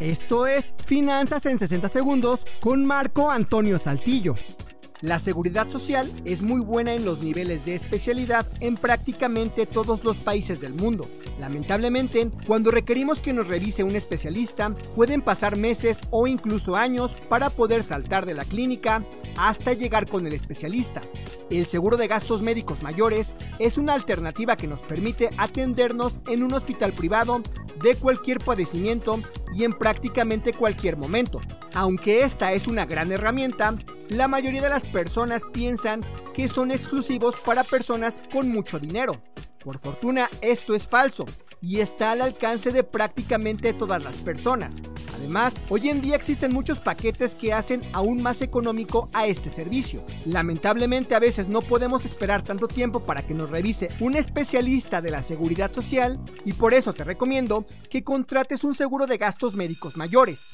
Esto es Finanzas en 60 Segundos con Marco Antonio Saltillo. La seguridad social es muy buena en los niveles de especialidad en prácticamente todos los países del mundo. Lamentablemente, cuando requerimos que nos revise un especialista, pueden pasar meses o incluso años para poder saltar de la clínica hasta llegar con el especialista. El seguro de gastos médicos mayores es una alternativa que nos permite atendernos en un hospital privado de cualquier padecimiento y en prácticamente cualquier momento. Aunque esta es una gran herramienta, la mayoría de las personas piensan que son exclusivos para personas con mucho dinero. Por fortuna, esto es falso y está al alcance de prácticamente todas las personas. Además, hoy en día existen muchos paquetes que hacen aún más económico a este servicio. Lamentablemente a veces no podemos esperar tanto tiempo para que nos revise un especialista de la seguridad social y por eso te recomiendo que contrates un seguro de gastos médicos mayores.